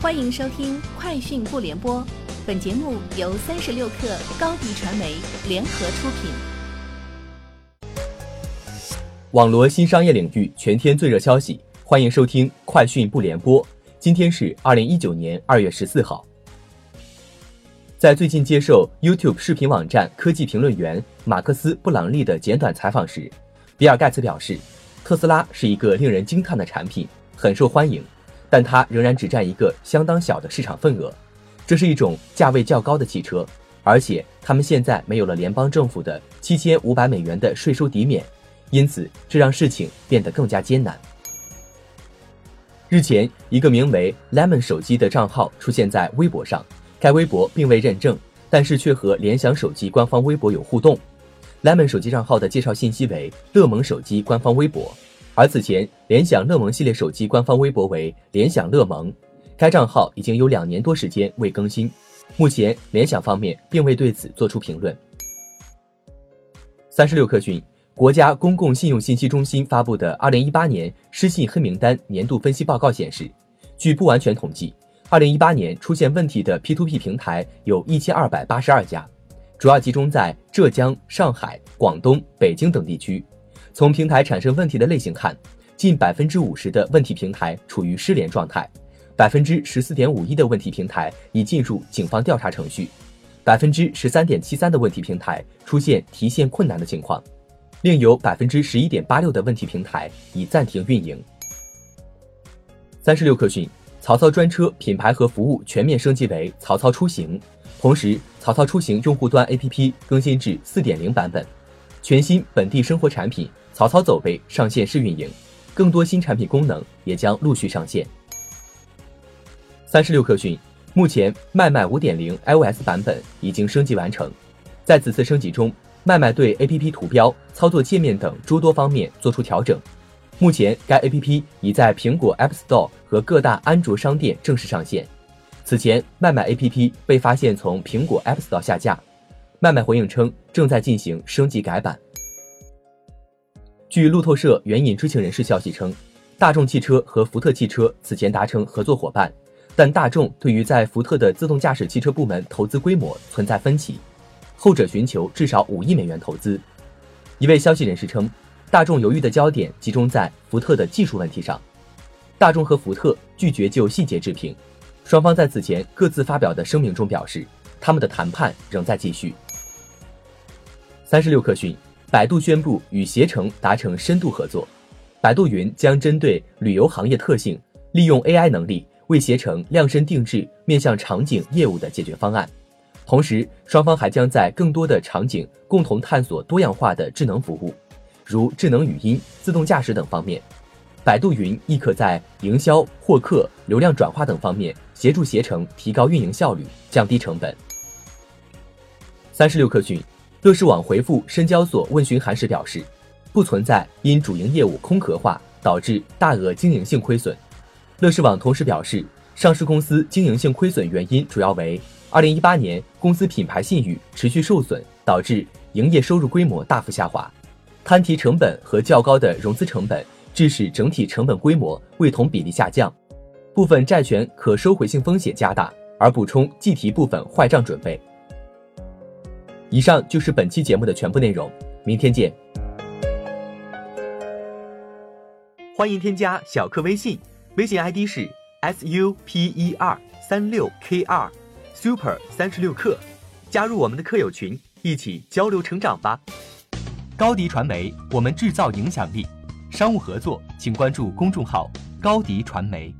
欢迎收听《快讯不联播》，本节目由三十六克高低传媒联合出品。网罗新商业领域全天最热消息，欢迎收听《快讯不联播》。今天是二零一九年二月十四号。在最近接受 YouTube 视频网站科技评论员马克思·布朗利的简短采访时，比尔·盖茨表示，特斯拉是一个令人惊叹的产品，很受欢迎。但它仍然只占一个相当小的市场份额，这是一种价位较高的汽车，而且他们现在没有了联邦政府的七千五百美元的税收抵免，因此这让事情变得更加艰难。日前，一个名为 Lemon 手机的账号出现在微博上，该微博并未认证，但是却和联想手机官方微博有互动。Lemon 手机账号的介绍信息为乐檬手机官方微博。而此前，联想乐檬系列手机官方微博为联想乐檬，该账号已经有两年多时间未更新。目前，联想方面并未对此作出评论。三十六氪讯，国家公共信用信息中心发布的二零一八年失信黑名单年度分析报告显示，据不完全统计，二零一八年出现问题的 P2P 平台有一千二百八十二家，主要集中在浙江、上海、广东、北京等地区。从平台产生问题的类型看，近百分之五十的问题平台处于失联状态，百分之十四点五一的问题平台已进入警方调查程序，百分之十三点七三的问题平台出现提现困难的情况，另有百分之十一点八六的问题平台已暂停运营。三十六氪讯，曹操专车品牌和服务全面升级为曹操出行，同时曹操出行用户端 APP 更新至四点零版本，全新本地生活产品。曹操走呗上线试运营，更多新产品功能也将陆续上线。三十六氪讯，目前麦麦五点零 iOS 版本已经升级完成，在此次升级中，麦麦对 APP 图标、操作界面等诸多方面做出调整。目前该 APP 已在苹果 App Store 和各大安卓商店正式上线。此前，麦麦 APP 被发现从苹果 App Store 下架，麦麦回应称正在进行升级改版。据路透社援引知情人士消息称，大众汽车和福特汽车此前达成合作伙伴，但大众对于在福特的自动驾驶汽车部门投资规模存在分歧，后者寻求至少五亿美元投资。一位消息人士称，大众犹豫的焦点集中在福特的技术问题上，大众和福特拒绝就细节置评。双方在此前各自发表的声明中表示，他们的谈判仍在继续。三十六氪讯。百度宣布与携程达成深度合作，百度云将针对旅游行业特性，利用 AI 能力为携程量身定制面向场景业务的解决方案。同时，双方还将在更多的场景共同探索多样化的智能服务，如智能语音、自动驾驶等方面。百度云亦可在营销、获客、流量转化等方面协助携程提高运营效率，降低成本。三十六氪讯。乐视网回复深交所问询函时表示，不存在因主营业务空壳化导致大额经营性亏损。乐视网同时表示，上市公司经营性亏损原因主要为2018年公司品牌信誉持续受损，导致营业收入规模大幅下滑，摊提成本和较高的融资成本致使整体成本规模未同比例下降，部分债权可收回性风险加大，而补充计提部分坏账准备。以上就是本期节目的全部内容，明天见。欢迎添加小课微信，微信 ID 是 s u p e r 三六 k 二 super 三十六课，加入我们的课友群，一起交流成长吧。高迪传媒，我们制造影响力。商务合作，请关注公众号高迪传媒。